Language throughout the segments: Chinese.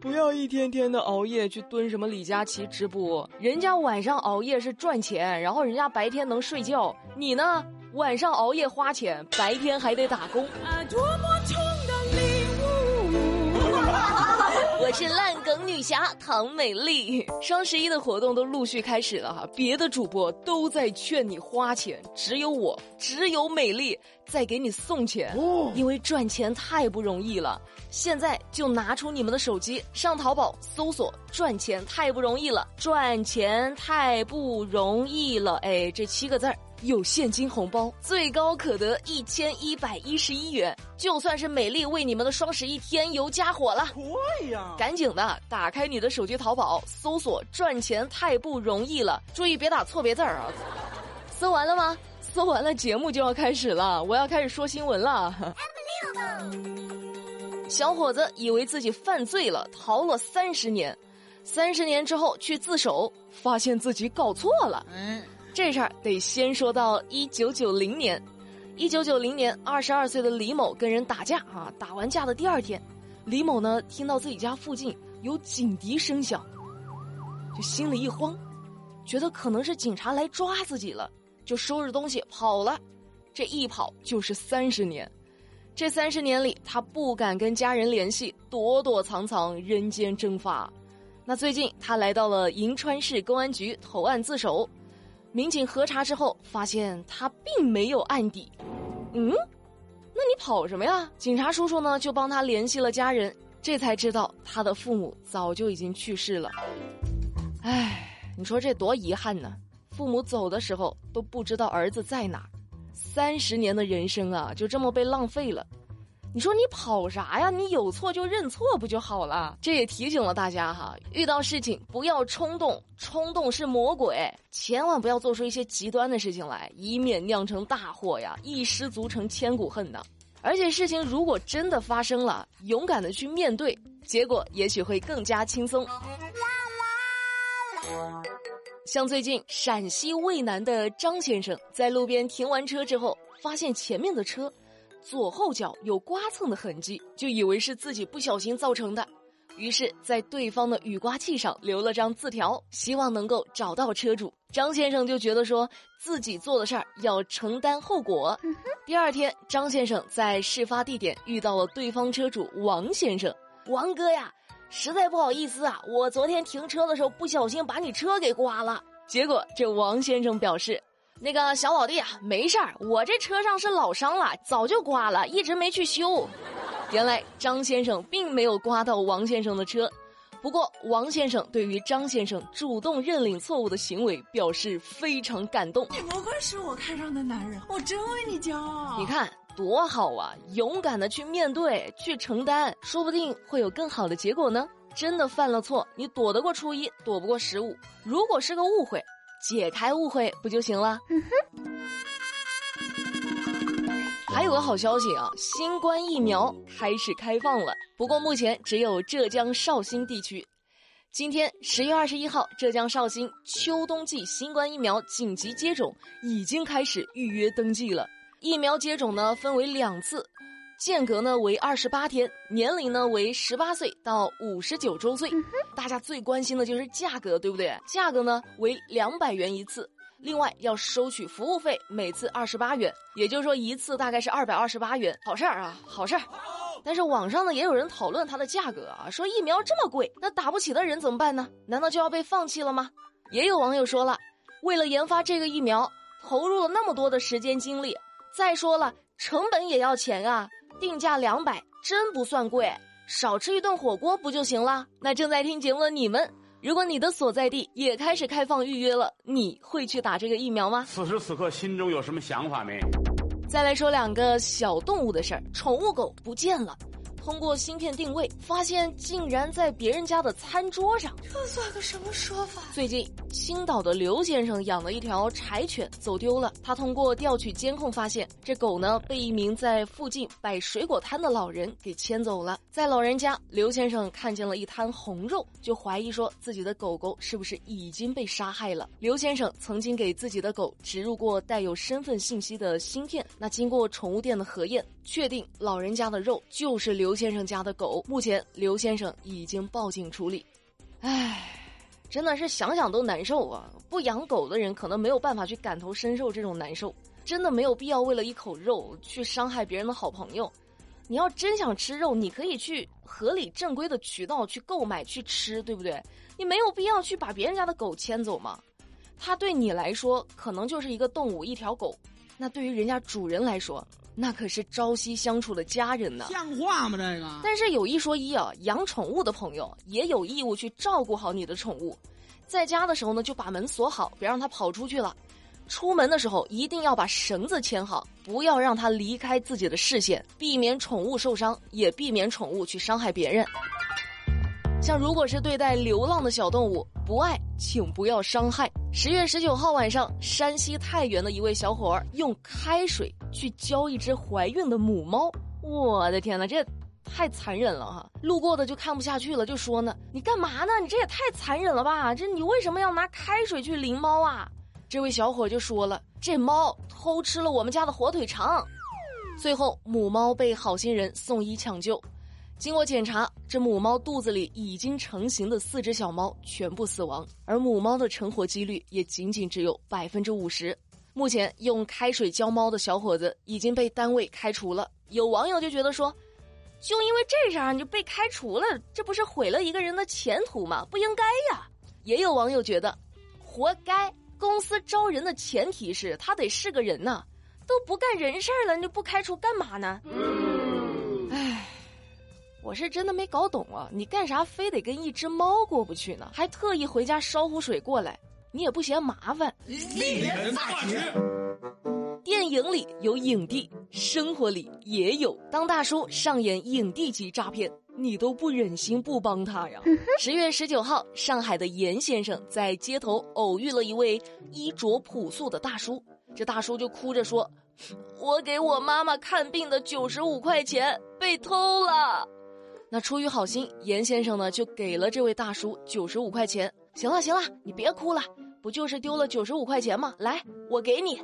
不要一天天的熬夜去蹲什么李佳琦直播，人家晚上熬夜是赚钱，然后人家白天能睡觉，你呢？晚上熬夜花钱，白天还得打工。啊，多么痛我是烂梗女侠唐美丽。双十一的活动都陆续开始了哈，别的主播都在劝你花钱，只有我，只有美丽在给你送钱。哦，因为赚钱太不容易了。现在就拿出你们的手机，上淘宝搜索“赚钱太不容易了”，赚钱太不容易了。哎，这七个字儿。有现金红包，最高可得一千一百一十一元。就算是美丽为你们的双十一添油加火了，快呀！赶紧的，打开你的手机淘宝，搜索“赚钱太不容易了”，注意别打错别字儿啊！搜完了吗？搜完了，节目就要开始了，我要开始说新闻了。小伙子以为自己犯罪了，逃了三十年，三十年之后去自首，发现自己搞错了。嗯。这事儿得先说到一九九零年，一九九零年，二十二岁的李某跟人打架啊，打完架的第二天，李某呢听到自己家附近有警笛声响，就心里一慌，觉得可能是警察来抓自己了，就收拾东西跑了。这一跑就是三十年，这三十年里他不敢跟家人联系，躲躲藏藏，人间蒸发。那最近他来到了银川市公安局投案自首。民警核查之后发现他并没有案底，嗯，那你跑什么呀？警察叔叔呢就帮他联系了家人，这才知道他的父母早就已经去世了。唉，你说这多遗憾呢！父母走的时候都不知道儿子在哪，三十年的人生啊就这么被浪费了。你说你跑啥呀？你有错就认错不就好了？这也提醒了大家哈，遇到事情不要冲动，冲动是魔鬼，千万不要做出一些极端的事情来，以免酿成大祸呀，一失足成千古恨的。而且事情如果真的发生了，勇敢的去面对，结果也许会更加轻松。像最近陕西渭南的张先生在路边停完车之后，发现前面的车。左后脚有刮蹭的痕迹，就以为是自己不小心造成的，于是，在对方的雨刮器上留了张字条，希望能够找到车主。张先生就觉得说自己做的事儿要承担后果。第二天，张先生在事发地点遇到了对方车主王先生。王哥呀，实在不好意思啊，我昨天停车的时候不小心把你车给刮了。结果，这王先生表示。那个小老弟啊，没事儿，我这车上是老伤了，早就刮了，一直没去修。原来张先生并没有刮到王先生的车，不过王先生对于张先生主动认领错误的行为表示非常感动。你不愧是我看上的男人，我真为你骄傲。你看多好啊，勇敢的去面对，去承担，说不定会有更好的结果呢。真的犯了错，你躲得过初一，躲不过十五。如果是个误会。解开误会不就行了？还有个好消息啊，新冠疫苗开始开放了，不过目前只有浙江绍兴地区。今天十月二十一号，浙江绍兴秋冬季新冠疫苗紧急接种已经开始预约登记了。疫苗接种呢分为两次。间隔呢为二十八天，年龄呢为十八岁到五十九周岁。大家最关心的就是价格，对不对？价格呢为两百元一次，另外要收取服务费，每次二十八元，也就是说一次大概是二百二十八元。好事儿啊，好事儿。但是网上呢也有人讨论它的价格啊，说疫苗这么贵，那打不起的人怎么办呢？难道就要被放弃了吗？也有网友说了，为了研发这个疫苗，投入了那么多的时间精力，再说了成本也要钱啊。定价两百，真不算贵，少吃一顿火锅不就行了？那正在听节目的你们，如果你的所在地也开始开放预约了，你会去打这个疫苗吗？此时此刻心中有什么想法没？再来说两个小动物的事儿，宠物狗不见了。通过芯片定位，发现竟然在别人家的餐桌上，这算个什么说法？最近，青岛的刘先生养了一条柴犬走丢了。他通过调取监控发现，这狗呢被一名在附近摆水果摊的老人给牵走了。在老人家，刘先生看见了一滩红肉，就怀疑说自己的狗狗是不是已经被杀害了。刘先生曾经给自己的狗植入过带有身份信息的芯片，那经过宠物店的核验。确定老人家的肉就是刘先生家的狗。目前刘先生已经报警处理。唉，真的是想想都难受啊！不养狗的人可能没有办法去感同身受这种难受。真的没有必要为了一口肉去伤害别人的好朋友。你要真想吃肉，你可以去合理正规的渠道去购买去吃，对不对？你没有必要去把别人家的狗牵走嘛。它对你来说可能就是一个动物，一条狗。那对于人家主人来说，那可是朝夕相处的家人呢。像话吗？这个。但是有一说一啊，养宠物的朋友也有义务去照顾好你的宠物，在家的时候呢，就把门锁好，别让它跑出去了。出门的时候一定要把绳子牵好，不要让它离开自己的视线，避免宠物受伤，也避免宠物去伤害别人。像如果是对待流浪的小动物，不爱请不要伤害。十月十九号晚上，山西太原的一位小伙儿用开水去浇一只怀孕的母猫，我的天哪，这太残忍了哈！路过的就看不下去了，就说呢：“你干嘛呢？你这也太残忍了吧！这你为什么要拿开水去淋猫啊？”这位小伙就说了：“这猫偷吃了我们家的火腿肠。”最后，母猫被好心人送医抢救。经过检查，这母猫肚子里已经成型的四只小猫全部死亡，而母猫的成活几率也仅仅只有百分之五十。目前用开水浇猫的小伙子已经被单位开除了。有网友就觉得说：“就因为这事儿你就被开除了，这不是毁了一个人的前途吗？不应该呀！”也有网友觉得：“活该，公司招人的前提是他得是个人呐，都不干人事儿了，你就不开除干嘛呢？”。我是真的没搞懂啊！你干啥非得跟一只猫过不去呢？还特意回家烧壶水过来，你也不嫌麻烦。令人发指。电影里有影帝，生活里也有。当大叔上演影帝级诈骗，你都不忍心不帮他呀。十月十九号，上海的严先生在街头偶遇了一位衣着朴素的大叔，这大叔就哭着说：“ 我给我妈妈看病的九十五块钱被偷了。”那出于好心，严先生呢就给了这位大叔九十五块钱。行了行了，你别哭了，不就是丢了九十五块钱吗？来，我给你。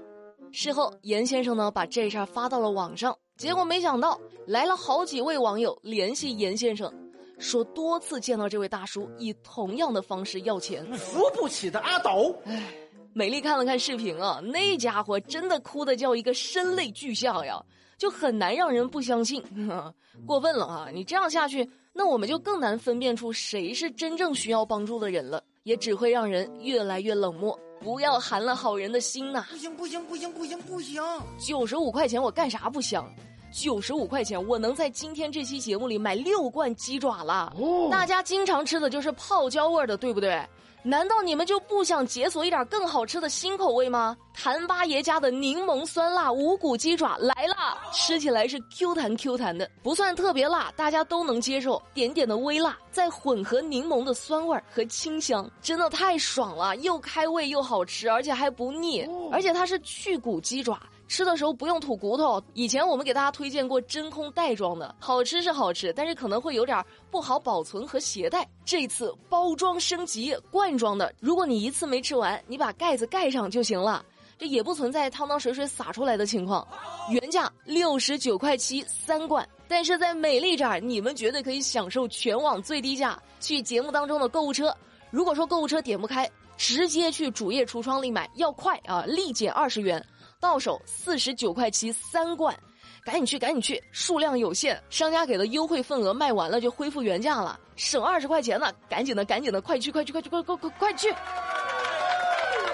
事后，严先生呢把这事儿发到了网上，结果没想到来了好几位网友联系严先生，说多次见到这位大叔以同样的方式要钱。扶不起的阿斗。唉，美丽看了看视频啊，那家伙真的哭的叫一个声泪俱下呀。就很难让人不相信，过分了啊！你这样下去，那我们就更难分辨出谁是真正需要帮助的人了，也只会让人越来越冷漠。不要寒了好人的心呐！不行不行不行不行不行！九十五块钱我干啥不香？九十五块钱我能在今天这期节目里买六罐鸡爪了。大家经常吃的就是泡椒味的，对不对？难道你们就不想解锁一点更好吃的新口味吗？谭八爷家的柠檬酸辣无骨鸡爪来啦，吃起来是 Q 弹 Q 弹的，不算特别辣，大家都能接受，点点的微辣，再混合柠檬的酸味和清香，真的太爽了，又开胃又好吃，而且还不腻，而且它是去骨鸡爪。吃的时候不用吐骨头。以前我们给大家推荐过真空袋装的，好吃是好吃，但是可能会有点不好保存和携带。这次包装升级，罐装的。如果你一次没吃完，你把盖子盖上就行了，这也不存在汤汤水水洒出来的情况。原价六十九块七三罐，但是在美丽这儿，你们绝对可以享受全网最低价。去节目当中的购物车，如果说购物车点不开，直接去主页橱窗里买，要快啊，立减二十元。到手四十九块七三罐，赶紧去，赶紧去，数量有限，商家给的优惠份额卖完了就恢复原价了，省二十块钱呢，赶紧的，赶紧的，快去，快去，快去，快快快快去！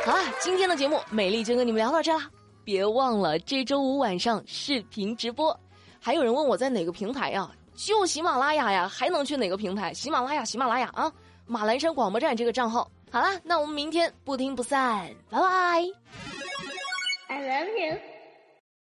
好了，今天的节目美丽就跟你们聊到这啦，别忘了这周五晚上视频直播。还有人问我在哪个平台呀？就喜马拉雅呀，还能去哪个平台？喜马拉雅，喜马拉雅啊，马栏山广播站这个账号。好了，那我们明天不听不散，拜拜。I love you.